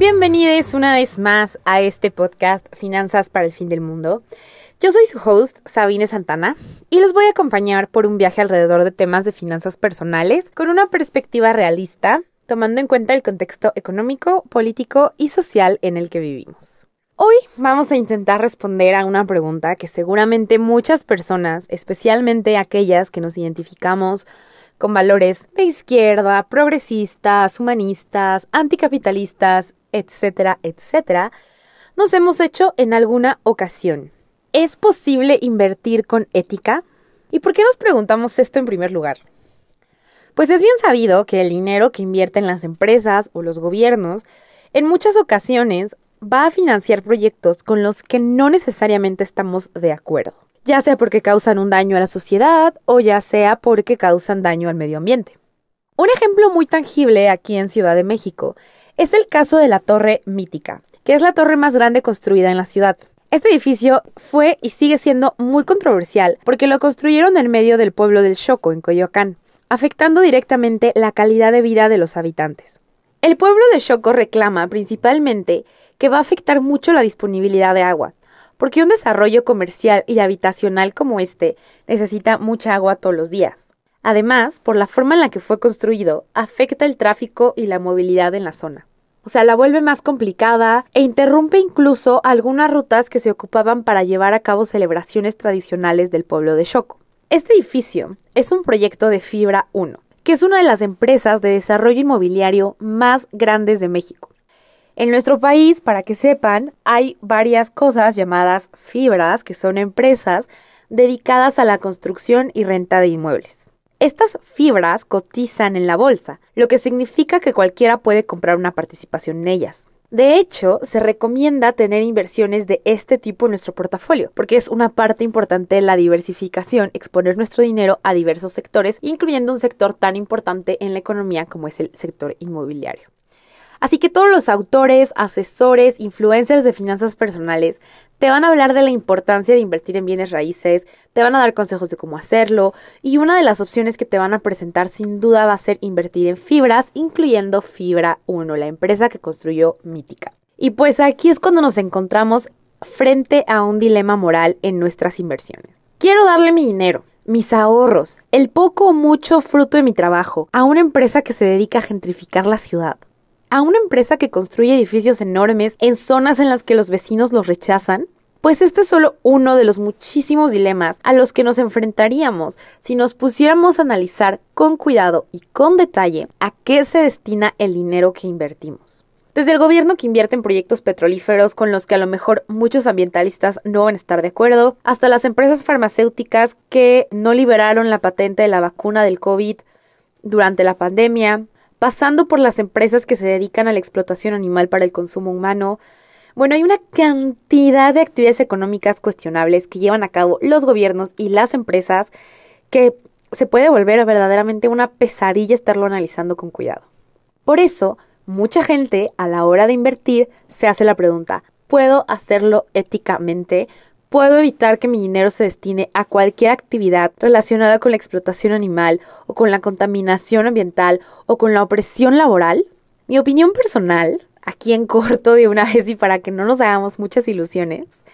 Bienvenidos una vez más a este podcast Finanzas para el Fin del Mundo. Yo soy su host, Sabine Santana, y los voy a acompañar por un viaje alrededor de temas de finanzas personales con una perspectiva realista, tomando en cuenta el contexto económico, político y social en el que vivimos. Hoy vamos a intentar responder a una pregunta que seguramente muchas personas, especialmente aquellas que nos identificamos con valores de izquierda, progresistas, humanistas, anticapitalistas, etcétera, etcétera, nos hemos hecho en alguna ocasión. ¿Es posible invertir con ética? ¿Y por qué nos preguntamos esto en primer lugar? Pues es bien sabido que el dinero que invierten las empresas o los gobiernos en muchas ocasiones va a financiar proyectos con los que no necesariamente estamos de acuerdo ya sea porque causan un daño a la sociedad o ya sea porque causan daño al medio ambiente. Un ejemplo muy tangible aquí en Ciudad de México es el caso de la Torre Mítica, que es la torre más grande construida en la ciudad. Este edificio fue y sigue siendo muy controversial porque lo construyeron en medio del pueblo del Choco, en Coyoacán, afectando directamente la calidad de vida de los habitantes. El pueblo de Choco reclama principalmente que va a afectar mucho la disponibilidad de agua, porque un desarrollo comercial y habitacional como este necesita mucha agua todos los días. Además, por la forma en la que fue construido, afecta el tráfico y la movilidad en la zona. O sea, la vuelve más complicada e interrumpe incluso algunas rutas que se ocupaban para llevar a cabo celebraciones tradicionales del pueblo de Choco. Este edificio es un proyecto de Fibra 1, que es una de las empresas de desarrollo inmobiliario más grandes de México. En nuestro país, para que sepan, hay varias cosas llamadas fibras, que son empresas dedicadas a la construcción y renta de inmuebles. Estas fibras cotizan en la bolsa, lo que significa que cualquiera puede comprar una participación en ellas. De hecho, se recomienda tener inversiones de este tipo en nuestro portafolio, porque es una parte importante de la diversificación exponer nuestro dinero a diversos sectores, incluyendo un sector tan importante en la economía como es el sector inmobiliario. Así que todos los autores, asesores, influencers de finanzas personales te van a hablar de la importancia de invertir en bienes raíces, te van a dar consejos de cómo hacerlo y una de las opciones que te van a presentar sin duda va a ser invertir en fibras, incluyendo Fibra 1, la empresa que construyó Mítica. Y pues aquí es cuando nos encontramos frente a un dilema moral en nuestras inversiones. Quiero darle mi dinero, mis ahorros, el poco o mucho fruto de mi trabajo a una empresa que se dedica a gentrificar la ciudad a una empresa que construye edificios enormes en zonas en las que los vecinos los rechazan? Pues este es solo uno de los muchísimos dilemas a los que nos enfrentaríamos si nos pusiéramos a analizar con cuidado y con detalle a qué se destina el dinero que invertimos. Desde el gobierno que invierte en proyectos petrolíferos con los que a lo mejor muchos ambientalistas no van a estar de acuerdo, hasta las empresas farmacéuticas que no liberaron la patente de la vacuna del COVID durante la pandemia, pasando por las empresas que se dedican a la explotación animal para el consumo humano. Bueno, hay una cantidad de actividades económicas cuestionables que llevan a cabo los gobiernos y las empresas que se puede volver verdaderamente una pesadilla estarlo analizando con cuidado. Por eso, mucha gente a la hora de invertir se hace la pregunta, ¿puedo hacerlo éticamente? Puedo evitar que mi dinero se destine a cualquier actividad relacionada con la explotación animal o con la contaminación ambiental o con la opresión laboral? Mi opinión personal, aquí en corto de una vez y para que no nos hagamos muchas ilusiones,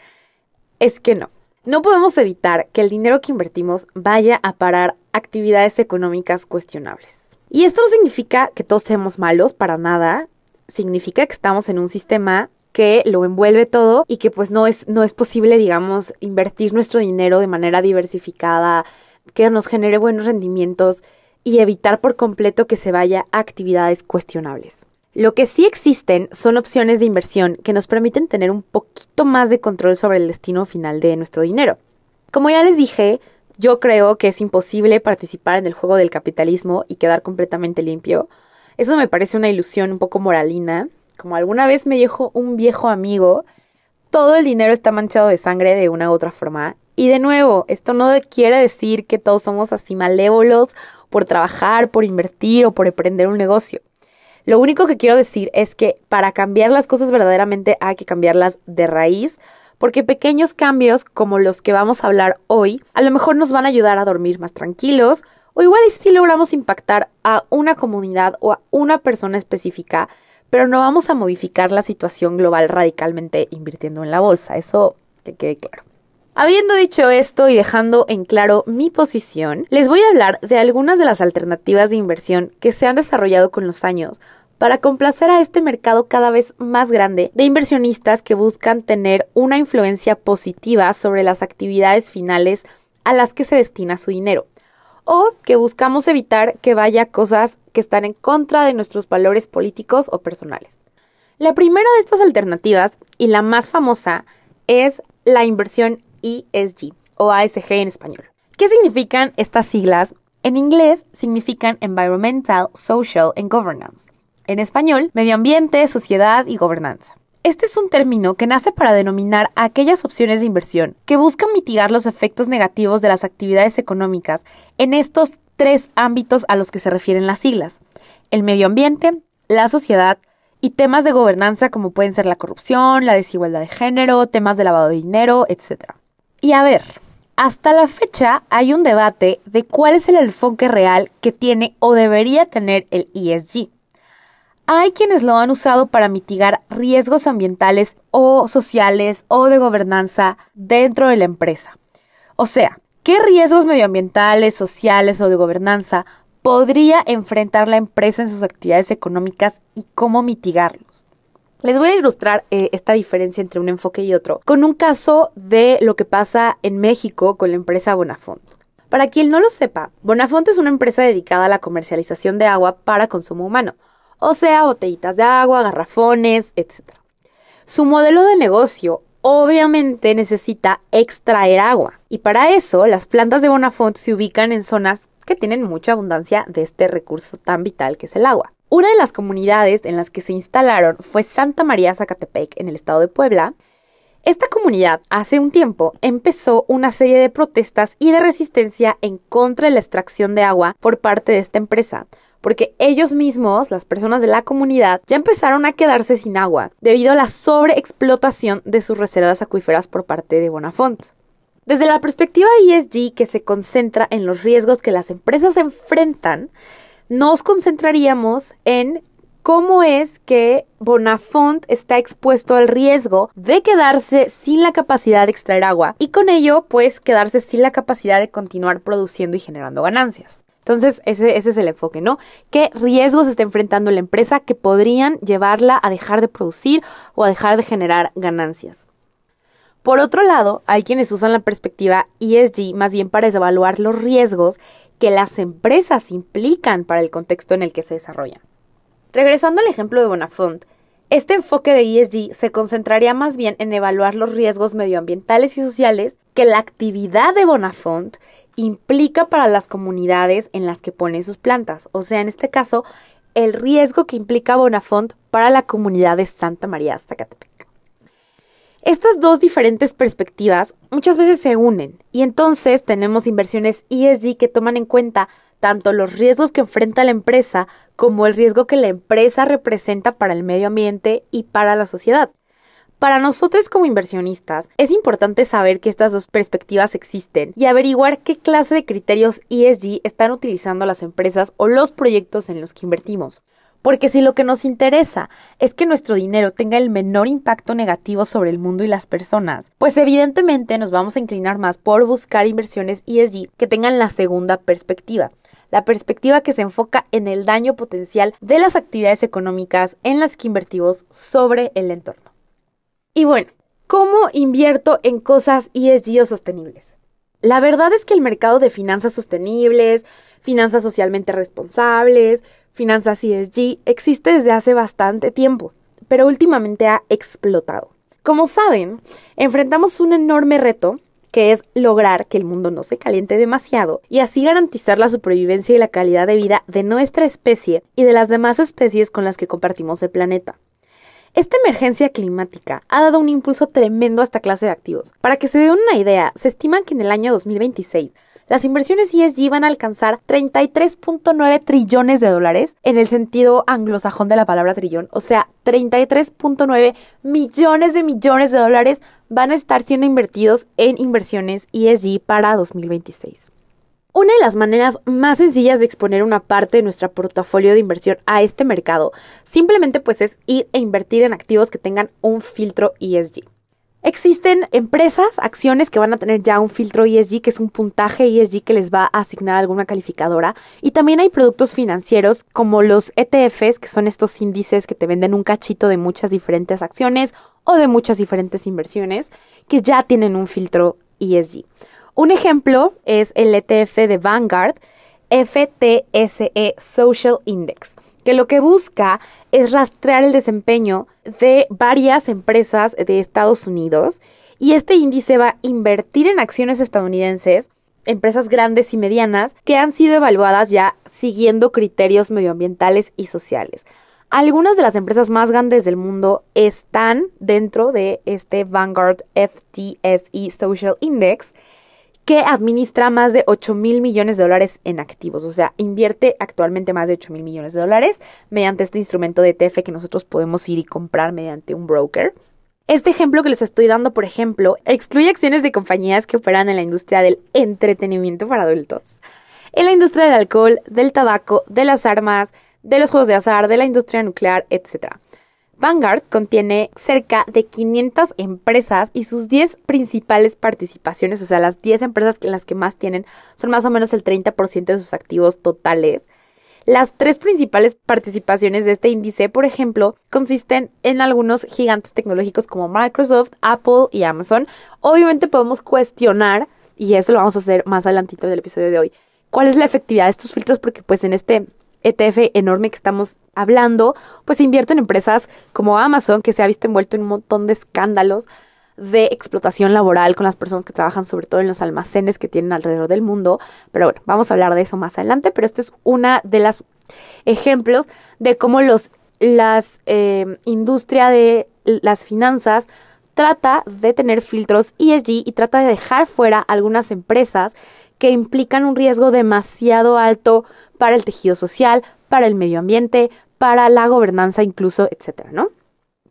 es que no. No podemos evitar que el dinero que invertimos vaya a parar actividades económicas cuestionables. Y esto no significa que todos seamos malos, para nada. Significa que estamos en un sistema que lo envuelve todo y que pues no es, no es posible, digamos, invertir nuestro dinero de manera diversificada, que nos genere buenos rendimientos y evitar por completo que se vaya a actividades cuestionables. Lo que sí existen son opciones de inversión que nos permiten tener un poquito más de control sobre el destino final de nuestro dinero. Como ya les dije, yo creo que es imposible participar en el juego del capitalismo y quedar completamente limpio. Eso me parece una ilusión un poco moralina, como alguna vez me dijo un viejo amigo, todo el dinero está manchado de sangre de una u otra forma. Y de nuevo, esto no quiere decir que todos somos así malévolos por trabajar, por invertir o por emprender un negocio. Lo único que quiero decir es que para cambiar las cosas verdaderamente hay que cambiarlas de raíz, porque pequeños cambios como los que vamos a hablar hoy a lo mejor nos van a ayudar a dormir más tranquilos, o igual si logramos impactar a una comunidad o a una persona específica pero no vamos a modificar la situación global radicalmente invirtiendo en la bolsa, eso que quede claro. Habiendo dicho esto y dejando en claro mi posición, les voy a hablar de algunas de las alternativas de inversión que se han desarrollado con los años para complacer a este mercado cada vez más grande de inversionistas que buscan tener una influencia positiva sobre las actividades finales a las que se destina su dinero, o que buscamos evitar que vaya cosas que están en contra de nuestros valores políticos o personales. La primera de estas alternativas, y la más famosa, es la inversión ESG o ASG en español. ¿Qué significan estas siglas? En inglés significan Environmental, Social and Governance. En español, medio ambiente, sociedad y gobernanza. Este es un término que nace para denominar aquellas opciones de inversión que buscan mitigar los efectos negativos de las actividades económicas en estos tres ámbitos a los que se refieren las siglas. El medio ambiente, la sociedad y temas de gobernanza como pueden ser la corrupción, la desigualdad de género, temas de lavado de dinero, etc. Y a ver, hasta la fecha hay un debate de cuál es el enfoque real que tiene o debería tener el ESG. Hay quienes lo han usado para mitigar riesgos ambientales o sociales o de gobernanza dentro de la empresa. O sea, ¿qué riesgos medioambientales, sociales o de gobernanza podría enfrentar la empresa en sus actividades económicas y cómo mitigarlos? Les voy a ilustrar eh, esta diferencia entre un enfoque y otro con un caso de lo que pasa en México con la empresa Bonafont. Para quien no lo sepa, Bonafont es una empresa dedicada a la comercialización de agua para consumo humano, o sea, botellitas de agua, garrafones, etc. Su modelo de negocio obviamente necesita extraer agua, y para eso las plantas de Bonafont se ubican en zonas que tienen mucha abundancia de este recurso tan vital que es el agua. Una de las comunidades en las que se instalaron fue Santa María Zacatepec, en el estado de Puebla. Esta comunidad hace un tiempo empezó una serie de protestas y de resistencia en contra de la extracción de agua por parte de esta empresa, porque ellos mismos, las personas de la comunidad, ya empezaron a quedarse sin agua debido a la sobreexplotación de sus reservas acuíferas por parte de Bonafont. Desde la perspectiva ESG que se concentra en los riesgos que las empresas enfrentan, nos concentraríamos en cómo es que Bonafont está expuesto al riesgo de quedarse sin la capacidad de extraer agua y con ello pues quedarse sin la capacidad de continuar produciendo y generando ganancias. Entonces, ese, es el enfoque, ¿no? ¿Qué riesgos está enfrentando la empresa que podrían llevarla a dejar de producir o a dejar de generar ganancias? Por otro lado, hay quienes usan la perspectiva ESG más bien para evaluar los riesgos que las empresas implican para el contexto en el que se desarrollan. Regresando al ejemplo de Bonafont, este enfoque de ESG se concentraría más bien en evaluar los riesgos medioambientales y sociales que la actividad de Bonafont implica para las comunidades en las que pone sus plantas, o sea, en este caso, el riesgo que implica Bonafont para la comunidad de Santa María Zacatepec. Estas dos diferentes perspectivas muchas veces se unen y entonces tenemos inversiones ESG que toman en cuenta tanto los riesgos que enfrenta la empresa como el riesgo que la empresa representa para el medio ambiente y para la sociedad. Para nosotros como inversionistas es importante saber que estas dos perspectivas existen y averiguar qué clase de criterios ESG están utilizando las empresas o los proyectos en los que invertimos. Porque si lo que nos interesa es que nuestro dinero tenga el menor impacto negativo sobre el mundo y las personas, pues evidentemente nos vamos a inclinar más por buscar inversiones ESG que tengan la segunda perspectiva, la perspectiva que se enfoca en el daño potencial de las actividades económicas en las que invertimos sobre el entorno. Y bueno, ¿cómo invierto en cosas ESG o sostenibles? La verdad es que el mercado de finanzas sostenibles, finanzas socialmente responsables, finanzas ESG existe desde hace bastante tiempo, pero últimamente ha explotado. Como saben, enfrentamos un enorme reto que es lograr que el mundo no se caliente demasiado y así garantizar la supervivencia y la calidad de vida de nuestra especie y de las demás especies con las que compartimos el planeta. Esta emergencia climática ha dado un impulso tremendo a esta clase de activos. Para que se den una idea, se estima que en el año 2026 las inversiones ESG van a alcanzar 33.9 trillones de dólares en el sentido anglosajón de la palabra trillón, o sea, 33.9 millones de millones de dólares van a estar siendo invertidos en inversiones ESG para 2026. Una de las maneras más sencillas de exponer una parte de nuestro portafolio de inversión a este mercado simplemente pues es ir e invertir en activos que tengan un filtro ESG. Existen empresas, acciones que van a tener ya un filtro ESG, que es un puntaje ESG que les va a asignar alguna calificadora. Y también hay productos financieros como los ETFs, que son estos índices que te venden un cachito de muchas diferentes acciones o de muchas diferentes inversiones, que ya tienen un filtro ESG. Un ejemplo es el ETF de Vanguard, FTSE Social Index, que lo que busca es rastrear el desempeño de varias empresas de Estados Unidos y este índice va a invertir en acciones estadounidenses empresas grandes y medianas que han sido evaluadas ya siguiendo criterios medioambientales y sociales. Algunas de las empresas más grandes del mundo están dentro de este Vanguard FTSE Social Index que administra más de 8 mil millones de dólares en activos. O sea, invierte actualmente más de 8 mil millones de dólares mediante este instrumento de ETF que nosotros podemos ir y comprar mediante un broker. Este ejemplo que les estoy dando, por ejemplo, excluye acciones de compañías que operan en la industria del entretenimiento para adultos, en la industria del alcohol, del tabaco, de las armas, de los juegos de azar, de la industria nuclear, etc. Vanguard contiene cerca de 500 empresas y sus 10 principales participaciones, o sea, las 10 empresas en las que más tienen, son más o menos el 30% de sus activos totales. Las tres principales participaciones de este índice, por ejemplo, consisten en algunos gigantes tecnológicos como Microsoft, Apple y Amazon. Obviamente podemos cuestionar, y eso lo vamos a hacer más adelantito del episodio de hoy, cuál es la efectividad de estos filtros, porque pues en este ETF enorme que estamos hablando, pues invierte en empresas como Amazon, que se ha visto envuelto en un montón de escándalos de explotación laboral con las personas que trabajan sobre todo en los almacenes que tienen alrededor del mundo. Pero bueno, vamos a hablar de eso más adelante, pero este es una de las ejemplos de cómo los, las eh, industria de las finanzas trata de tener filtros ESG y trata de dejar fuera algunas empresas que implican un riesgo demasiado alto para el tejido social, para el medio ambiente, para la gobernanza incluso, etcétera, ¿no?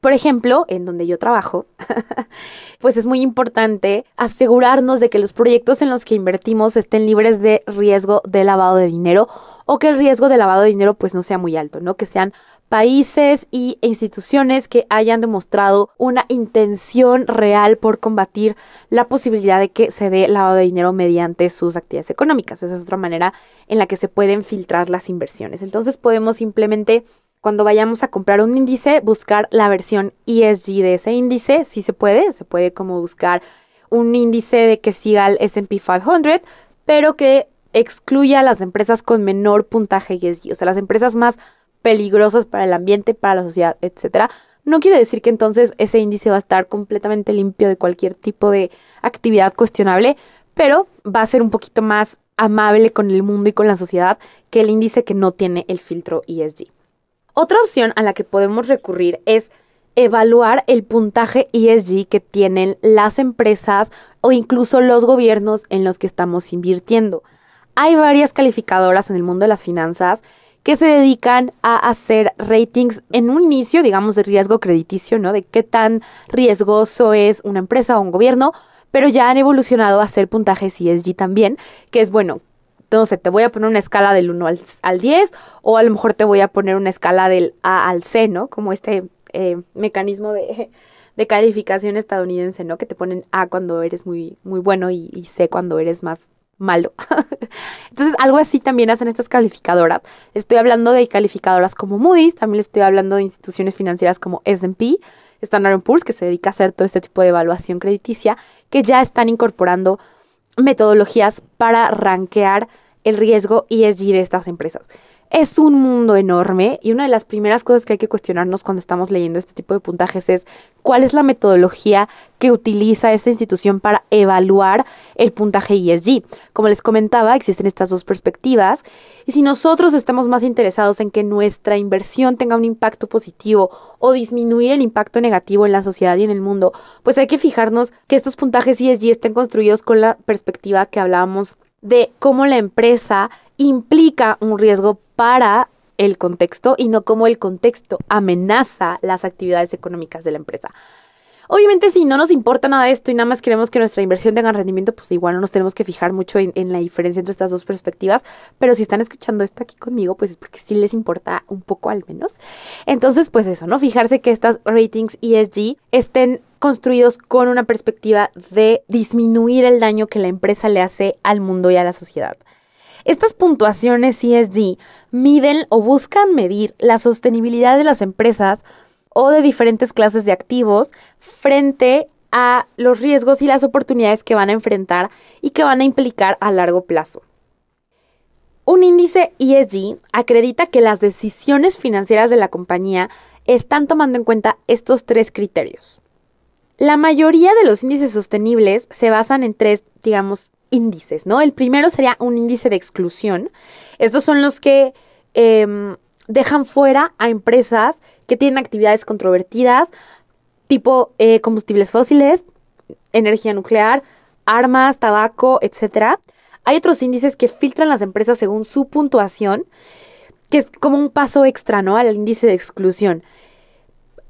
Por ejemplo, en donde yo trabajo, pues es muy importante asegurarnos de que los proyectos en los que invertimos estén libres de riesgo de lavado de dinero o que el riesgo de lavado de dinero pues no sea muy alto, ¿no? Que sean países y instituciones que hayan demostrado una intención real por combatir la posibilidad de que se dé lavado de dinero mediante sus actividades económicas. Esa es otra manera en la que se pueden filtrar las inversiones. Entonces podemos simplemente cuando vayamos a comprar un índice, buscar la versión ESG de ese índice, si se puede, se puede como buscar un índice de que siga el S&P 500, pero que excluya a las empresas con menor puntaje ESG, o sea, las empresas más peligrosas para el ambiente, para la sociedad, etcétera. No quiere decir que entonces ese índice va a estar completamente limpio de cualquier tipo de actividad cuestionable, pero va a ser un poquito más amable con el mundo y con la sociedad que el índice que no tiene el filtro ESG. Otra opción a la que podemos recurrir es evaluar el puntaje ESG que tienen las empresas o incluso los gobiernos en los que estamos invirtiendo. Hay varias calificadoras en el mundo de las finanzas que se dedican a hacer ratings en un inicio, digamos, de riesgo crediticio, ¿no? De qué tan riesgoso es una empresa o un gobierno, pero ya han evolucionado a hacer puntajes ESG también, que es bueno, no sé, te voy a poner una escala del 1 al, 10 o a lo mejor te voy a poner una escala del A al C, ¿no? Como este eh, mecanismo de, de, calificación estadounidense, ¿no? Que te ponen A cuando eres muy, muy bueno y, C cuando eres más malo. Entonces, algo así también hacen estas calificadoras. Estoy hablando de calificadoras como Moody's, también estoy hablando de instituciones financieras como S&P, Standard Poor's, que se dedica a hacer todo este tipo de evaluación crediticia, que ya están incorporando metodologías para rankear el riesgo ESG de estas empresas. Es un mundo enorme y una de las primeras cosas que hay que cuestionarnos cuando estamos leyendo este tipo de puntajes es cuál es la metodología que utiliza esta institución para evaluar el puntaje ESG. Como les comentaba, existen estas dos perspectivas y si nosotros estamos más interesados en que nuestra inversión tenga un impacto positivo o disminuir el impacto negativo en la sociedad y en el mundo, pues hay que fijarnos que estos puntajes ESG estén construidos con la perspectiva que hablábamos de cómo la empresa implica un riesgo para el contexto y no cómo el contexto amenaza las actividades económicas de la empresa. Obviamente, si no nos importa nada esto y nada más queremos que nuestra inversión tenga rendimiento, pues igual no nos tenemos que fijar mucho en, en, la diferencia entre estas dos perspectivas. Pero si están escuchando esto aquí conmigo, pues es porque sí les importa un poco al menos. Entonces, pues eso, ¿no? Fijarse que estas ratings ESG estén construidos con una perspectiva de disminuir el daño que la empresa le hace al mundo y a la sociedad. Estas puntuaciones ESG miden o buscan medir la sostenibilidad de las empresas o de diferentes clases de activos frente a los riesgos y las oportunidades que van a enfrentar y que van a implicar a largo plazo. Un índice ESG acredita que las decisiones financieras de la compañía están tomando en cuenta estos tres criterios. La mayoría de los índices sostenibles se basan en tres, digamos, índices, ¿no? El primero sería un índice de exclusión. Estos son los que em, dejan fuera a empresas que tienen actividades controvertidas, tipo eh, combustibles fósiles, energía nuclear, armas, tabaco, etc. Hay otros índices que filtran las empresas según su puntuación, que es como un paso extra, ¿no? Al índice de exclusión.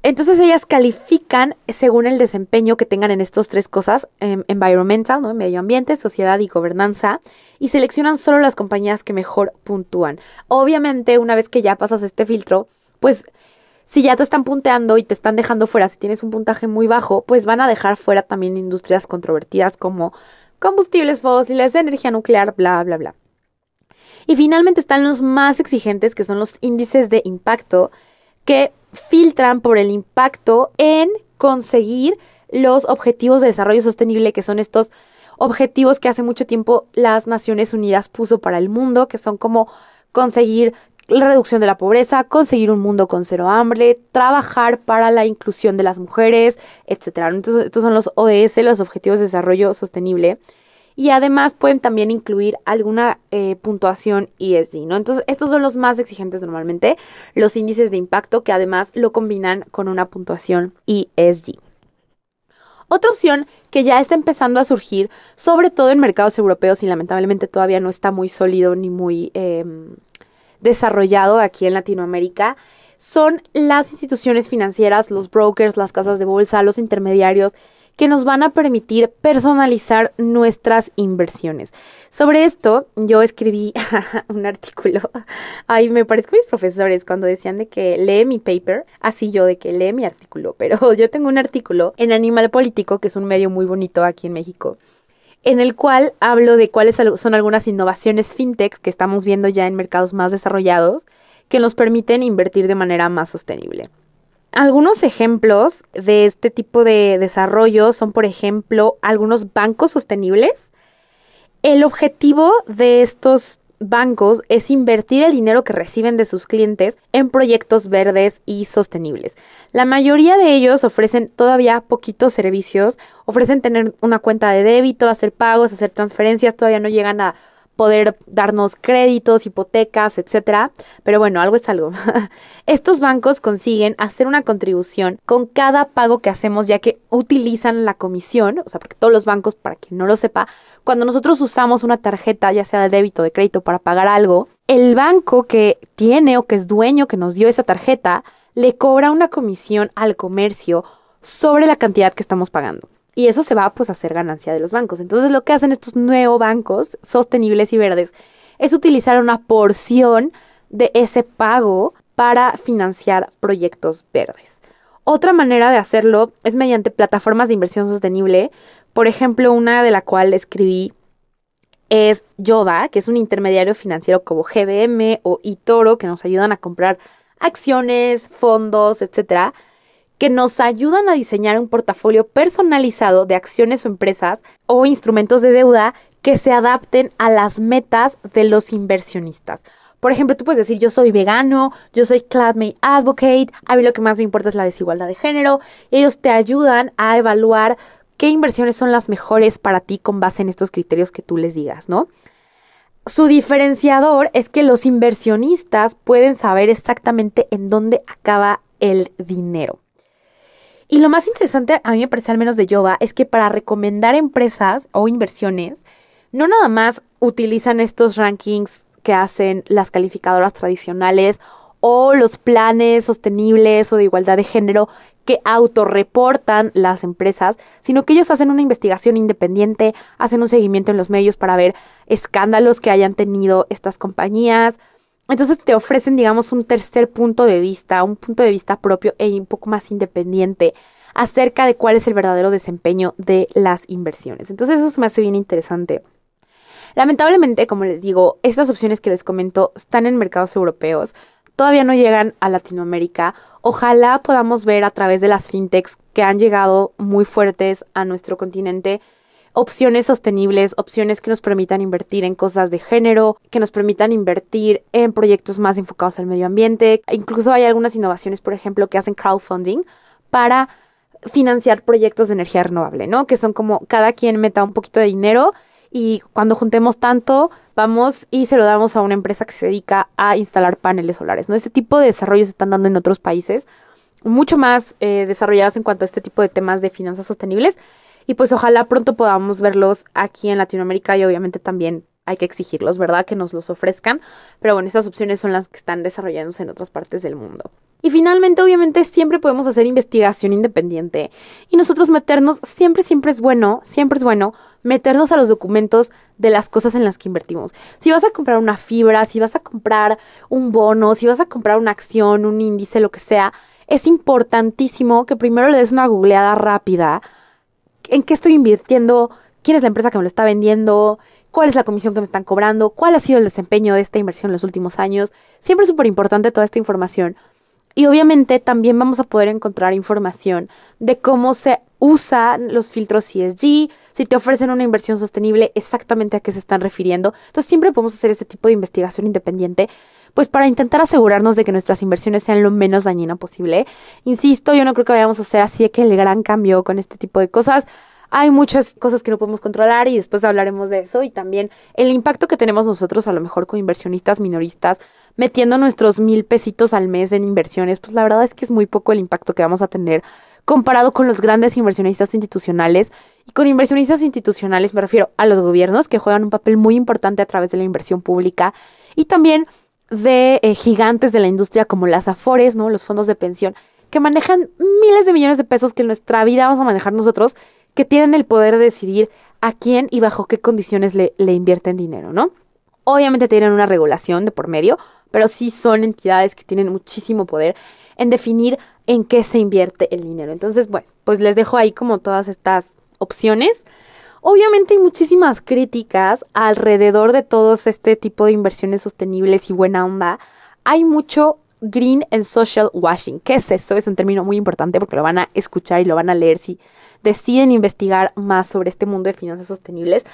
Entonces ellas califican según el desempeño que tengan en estas tres cosas, em, environmental, medio ambiente, sociedad y gobernanza, y seleccionan solo las compañías que mejor puntúan. Obviamente, una vez que ya pasas este filtro, pues si ya te están punteando y te están dejando fuera, si tienes un puntaje muy bajo, pues van a dejar fuera también industrias controvertidas como combustibles fósiles, energía nuclear, bla, bla, bla. Y finalmente están los más exigentes, que son los índices de impacto, que filtran por el impacto en conseguir los objetivos de desarrollo sostenible, que son estos objetivos que hace mucho tiempo las Naciones Unidas puso para el mundo, que son como conseguir la reducción de la pobreza, conseguir un mundo con cero hambre, trabajar para la inclusión de las mujeres, etc. Entonces, estos son los ODS, los Objetivos de Desarrollo Sostenible y además pueden también incluir alguna eh, puntuación ESG, ¿no? Entonces, estos son los más exigentes normalmente, los índices de impacto que además lo combinan con una puntuación ESG. Otra opción que ya está empezando a surgir, sobre todo en mercados europeos y lamentablemente todavía no está muy sólido ni muy em, desarrollado aquí en Latinoamérica, son las instituciones financieras, los brokers, las casas de bolsa, los intermediarios que nos van a permitir personalizar nuestras inversiones. Sobre esto, yo escribí un artículo. Ay, me parezco mis profesores cuando decían de que lee mi paper, así yo de que lee mi artículo, pero yo tengo un artículo en Animal Político, que es un medio muy bonito aquí en México en el cual hablo de cuáles son algunas innovaciones fintechs que estamos viendo ya en mercados más desarrollados que nos permiten invertir de manera más sostenible. Algunos ejemplos de este tipo de desarrollo son, por ejemplo, algunos bancos sostenibles. El objetivo de estos bancos es invertir el dinero que reciben de sus clientes en proyectos verdes y sostenibles. La mayoría de ellos ofrecen todavía poquitos servicios, ofrecen tener una cuenta de débito, hacer pagos, hacer transferencias, todavía no llegan a poder darnos créditos, hipotecas, etcétera. Pero bueno, algo es algo. Estos bancos consiguen hacer una contribución con cada pago que hacemos, ya que utilizan la comisión, o sea, porque todos los bancos, para quien no lo sepa, cuando nosotros usamos una tarjeta, ya sea de débito o de crédito, para pagar algo, el banco que tiene o que es dueño que nos dio esa tarjeta, le cobra una comisión al comercio sobre la cantidad que estamos pagando y eso se va pues a hacer ganancia de los bancos. Entonces lo que hacen estos nuevos bancos sostenibles y verdes es utilizar una porción de ese pago para financiar proyectos verdes. Otra manera de hacerlo es mediante plataformas de inversión sostenible. Por ejemplo, una de la cual escribí es Yoda, que es un intermediario financiero como GBM o eToro que nos ayudan a comprar acciones, fondos, etcétera que nos ayudan a diseñar un portafolio personalizado de acciones o empresas o instrumentos de deuda que se adapten a las metas de los inversionistas. Por ejemplo, tú puedes decir, yo soy vegano, yo soy Cloudmate Advocate, a mí lo que más me importa es la desigualdad de género. ellos te ayudan a evaluar qué inversiones son las mejores para ti con base en estos criterios que tú les digas, ¿no? Su diferenciador es que los inversionistas pueden saber exactamente en dónde acaba el dinero. Y lo más interesante, a mí me parece al menos de Yoba, es que para recomendar empresas o inversiones, no nada más utilizan estos rankings que hacen las calificadoras tradicionales o los planes sostenibles o de igualdad de género que autorreportan las empresas, sino que ellos hacen una investigación independiente, hacen un seguimiento en los medios para ver escándalos que hayan tenido estas compañías. Entonces te ofrecen, digamos, un tercer punto de vista, un punto de vista propio e un poco más independiente acerca de cuál es el verdadero desempeño de las inversiones. Entonces eso se me hace bien interesante. Lamentablemente, como les digo, estas opciones que les comento están en mercados europeos, todavía no llegan a Latinoamérica. Ojalá podamos ver a través de las fintechs que han llegado muy fuertes a nuestro continente opciones sostenibles, opciones que nos permitan invertir en cosas de género, que nos permitan invertir en proyectos más enfocados al medio ambiente. Incluso hay algunas innovaciones, por ejemplo, que hacen crowdfunding para financiar proyectos de energía renovable, ¿no? Que son como cada quien meta un poquito de dinero y cuando juntemos tanto, vamos y se lo damos a una empresa que se dedica a instalar paneles solares, ¿no? Este tipo de desarrollos se están dando en otros países, mucho más eh, desarrollados en cuanto a este tipo de temas de finanzas sostenibles. Y pues ojalá pronto podamos verlos aquí en Latinoamérica y obviamente también hay que exigirlos, ¿verdad? Que nos los ofrezcan. Pero bueno, esas opciones son las que están desarrollándose en otras partes del mundo. Y finalmente, obviamente, siempre podemos hacer investigación independiente. Y nosotros meternos, siempre, siempre es bueno, siempre es bueno meternos a los documentos de las cosas en las que invertimos. Si vas a comprar una fibra, si vas a comprar un bono, si vas a comprar una acción, un índice, lo que sea, es importantísimo que primero le des una googleada rápida. ¿En qué estoy invirtiendo? ¿Quién es la empresa que me lo está vendiendo? cuál es la comisión que me están cobrando, cuál ha sido el desempeño de esta inversión en los últimos años. Siempre es súper importante toda esta información. Y obviamente también vamos a poder encontrar información de cómo se usan los filtros ESG, si te ofrecen una inversión sostenible, exactamente a qué se están refiriendo. Entonces siempre podemos hacer este tipo de investigación independiente, pues para intentar asegurarnos de que nuestras inversiones sean lo menos dañina posible. Insisto, yo no creo que vayamos a hacer así que el gran cambio con este tipo de cosas hay muchas cosas que no podemos controlar y después hablaremos de eso y también el impacto que tenemos nosotros a lo mejor con inversionistas minoristas metiendo nuestros mil pesitos al mes en inversiones, pues la verdad es que es muy poco el impacto que vamos a tener comparado con los grandes inversionistas institucionales. Y con inversionistas institucionales me refiero a los gobiernos que juegan un papel muy importante a través de la inversión pública y también de eh, gigantes de la industria como las Afores, ¿no? Los fondos de pensión que manejan miles de millones de pesos que en nuestra vida vamos a manejar nosotros que tienen el poder de decidir a quién y bajo qué condiciones le, invierten dinero, ¿no? Obviamente tienen una regulación de por medio, pero sí son entidades que tienen muchísimo poder en definir en qué se invierte el dinero. Entonces, bueno, pues les dejo ahí como todas estas opciones. Obviamente hay muchísimas críticas alrededor de todos este tipo de inversiones sostenibles y buena onda. Hay mucho green and social washing. ¿Qué es eso? Es un término muy importante porque lo van a escuchar y lo van a leer si deciden investigar más sobre este mundo de finanzas sostenibles.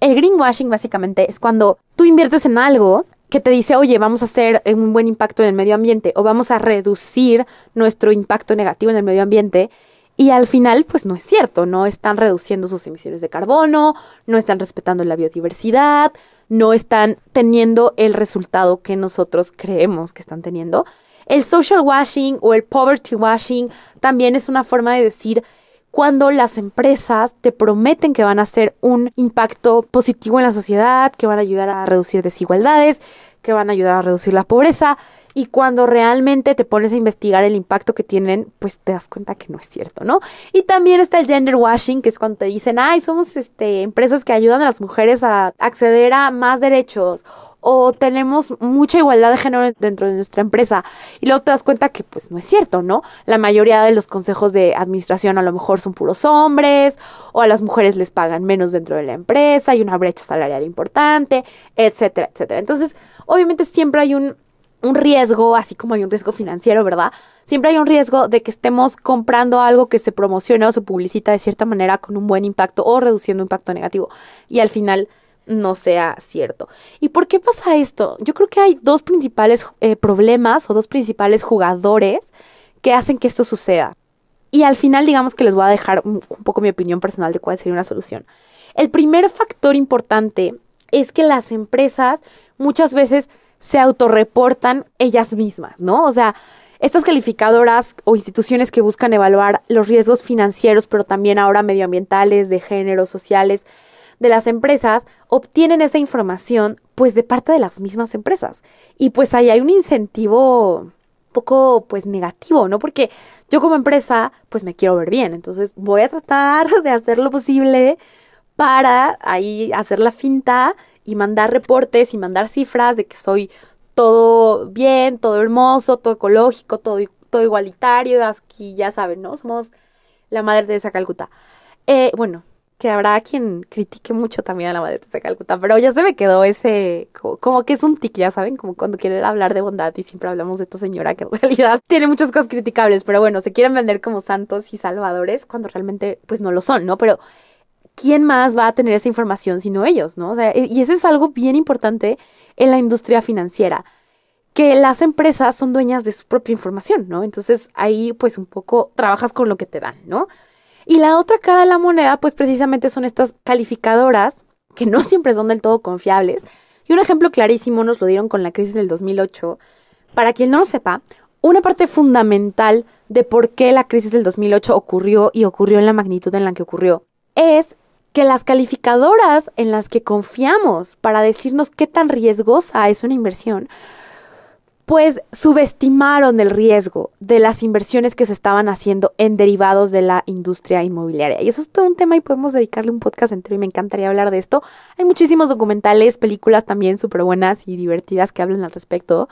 El greenwashing básicamente es cuando tú inviertes en algo que te dice, oye, vamos a hacer un buen impacto en el medio ambiente o vamos a reducir nuestro impacto negativo en el medio ambiente y al final, pues no es cierto, no están reduciendo sus emisiones de carbono, no están respetando la biodiversidad, no están teniendo el resultado que nosotros creemos que están teniendo. El social washing o el poverty washing también es una forma de decir cuando las empresas te prometen que van a hacer un impacto positivo en la sociedad, que van a ayudar a reducir desigualdades, que van a ayudar a reducir la pobreza y cuando realmente te pones a investigar el impacto que tienen, pues te das cuenta que no es cierto, ¿no? Y también está el gender washing, que es cuando te dicen, ay, somos este, empresas que ayudan a las mujeres a acceder a más derechos o tenemos mucha igualdad de género dentro de nuestra empresa y luego te das cuenta que pues no es cierto, ¿no? La mayoría de los consejos de administración a lo mejor son puros hombres o a las mujeres les pagan menos dentro de la empresa, hay una brecha salarial importante, etcétera, etcétera. Entonces, obviamente siempre hay un un riesgo, así como hay un riesgo financiero, ¿verdad? Siempre hay un riesgo de que estemos comprando algo que se promociona o se publicita de cierta manera con un buen impacto o reduciendo impacto negativo y al final no sea cierto. ¿Y por qué pasa esto? Yo creo que hay dos principales eh, problemas o dos principales jugadores que hacen que esto suceda. Y al final digamos que les voy a dejar un, un poco mi opinión personal de cuál sería una solución. El primer factor importante es que las empresas muchas veces se autorreportan ellas mismas, ¿no? O sea, estas calificadoras o instituciones que buscan evaluar los riesgos financieros, pero también ahora medioambientales, de género, sociales, de las empresas obtienen esa información pues de parte de las mismas empresas. Y pues ahí hay un incentivo poco pues negativo, ¿no? Porque yo como empresa pues me quiero ver bien, entonces voy a tratar de hacer lo posible para ahí hacer la finta y mandar reportes y mandar cifras de que soy todo bien, todo hermoso, todo ecológico, todo, todo igualitario, aquí ya saben, ¿no? Somos la madre de esa Calcuta. Eh, bueno, que habrá quien critique mucho también a la madre de Calcuta, pero ya se me quedó ese, como, que es un tic, ya saben, como cuando quieren hablar de bondad y siempre hablamos de esta señora que en realidad tiene muchas cosas criticables, pero bueno, se quieren vender como santos y salvadores cuando realmente pues no lo son, ¿no? Pero ¿quién más va a tener esa información sino ellos, ¿no? O sea, y eso es algo bien importante en la industria financiera que las empresas son dueñas de su propia información, ¿no? Entonces ahí pues un poco trabajas con lo que te dan, ¿no? Y la otra cara de la moneda, pues precisamente son estas calificadoras que no siempre son del todo confiables. Y un ejemplo clarísimo nos lo dieron con la crisis del 2008. Para quien no lo sepa, una parte fundamental de por qué la crisis del 2008 ocurrió y ocurrió en la magnitud en la que ocurrió es que las calificadoras en las que confiamos para decirnos qué tan riesgosa es una inversión pues subestimaron el riesgo de las inversiones que se estaban haciendo en derivados de la industria inmobiliaria. Y eso es todo un tema y podemos dedicarle un podcast entero y me encantaría hablar de esto. Hay muchísimos documentales, películas también súper buenas y divertidas que hablan al respecto.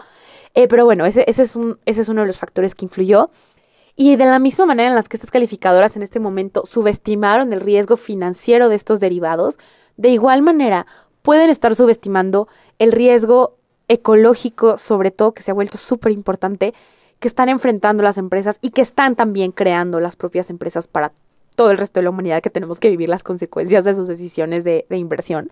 Eh, pero bueno, ese, ese, es un, ese es uno de los factores que influyó. Y de la misma manera en las que estas calificadoras en este momento subestimaron el riesgo financiero de estos derivados, de igual manera pueden estar subestimando el riesgo ecológico, sobre todo, que se ha vuelto súper importante, que están enfrentando las empresas y que están también creando las propias empresas para todo el resto de la humanidad que tenemos que vivir las consecuencias de sus decisiones de, inversión.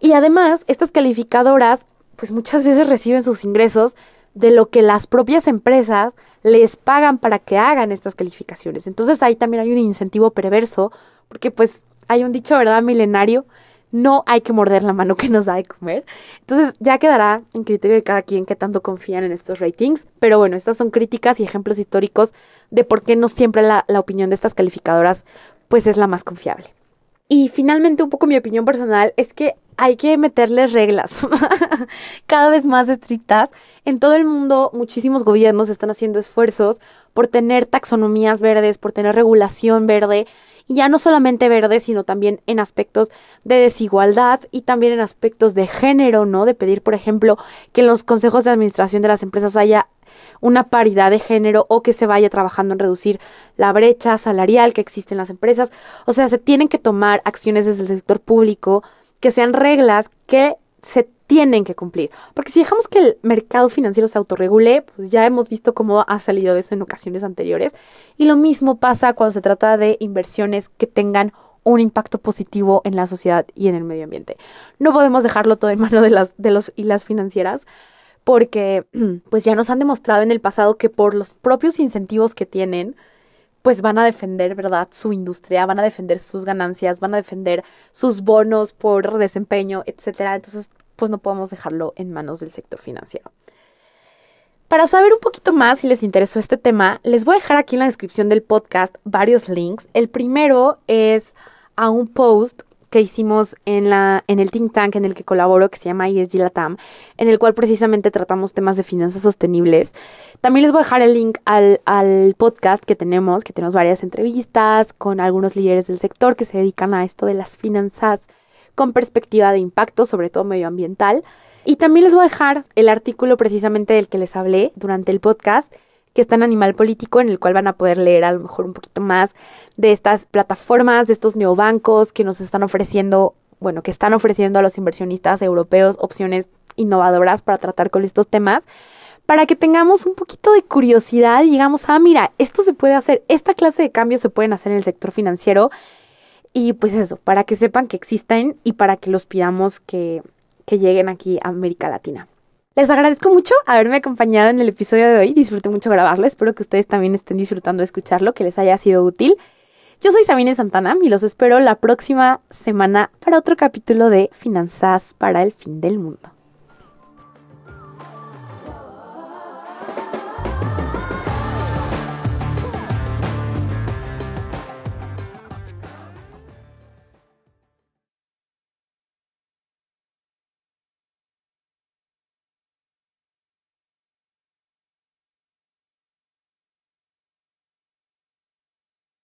Y además, estas calificadoras, pues muchas veces reciben sus ingresos de lo que las propias empresas les pagan para que hagan estas calificaciones. Entonces ahí también hay un incentivo perverso, porque pues hay un dicho, ¿verdad?, milenario, no hay que morder la mano que nos da de comer. Entonces ya quedará en criterio de cada quien que tanto confían en estos ratings. Pero bueno, estas son críticas y ejemplos históricos de por qué no siempre la, la opinión de estas calificadoras pues es la más confiable. Y finalmente un poco mi opinión personal es que hay que meterles reglas cada vez más estrictas. En todo el mundo muchísimos gobiernos están haciendo esfuerzos por tener taxonomías verdes, por tener regulación verde y ya no solamente verde, sino también en aspectos de desigualdad y también en aspectos de género, ¿no? De pedir, por ejemplo, que en los consejos de administración de las empresas haya una paridad de género o que se vaya trabajando en reducir la brecha salarial que existe en las empresas. O sea, se tienen que tomar acciones desde el sector público que sean reglas que se tienen que cumplir. Porque si dejamos que el mercado financiero se autorregule, pues ya hemos visto cómo ha salido eso en ocasiones anteriores. Y lo mismo pasa cuando se trata de inversiones que tengan un impacto positivo en la sociedad y en el medio ambiente. No podemos dejarlo todo en manos de las de los y las financieras porque pues ya nos han demostrado en el pasado que por los propios incentivos que tienen, pues van a defender, ¿verdad?, su industria, van a defender sus ganancias, van a defender sus bonos por desempeño, etcétera. Entonces, pues no podemos dejarlo en manos del sector financiero. Para saber un poquito más si les interesó este tema, les voy a dejar aquí en la descripción del podcast varios links. El primero es a un post que hicimos en, la, en el think tank en el que colaboro, que se llama ESG Latam, en el cual precisamente tratamos temas de finanzas sostenibles. También les voy a dejar el link al, al podcast que tenemos, que tenemos varias entrevistas con algunos líderes del sector que se dedican a esto de las finanzas con perspectiva de impacto, sobre todo medioambiental. Y también les voy a dejar el artículo precisamente del que les hablé durante el podcast, que está en Animal Político, en el cual van a poder leer a lo mejor un poquito más de estas plataformas, de estos neobancos que nos están ofreciendo, bueno, que están ofreciendo a los inversionistas europeos opciones innovadoras para tratar con estos temas, para que tengamos un poquito de curiosidad y digamos, ah, mira, esto se puede hacer, esta clase de cambios se pueden hacer en el sector financiero y pues eso, para que sepan que existen y para que los pidamos que, que lleguen aquí a América Latina. Les agradezco mucho haberme acompañado en el episodio de hoy. Disfruté mucho grabarlo. Espero que ustedes también estén disfrutando de escucharlo, que les haya sido útil. Yo soy Sabine Santana y los espero la próxima semana para otro capítulo de Finanzas para el fin del mundo.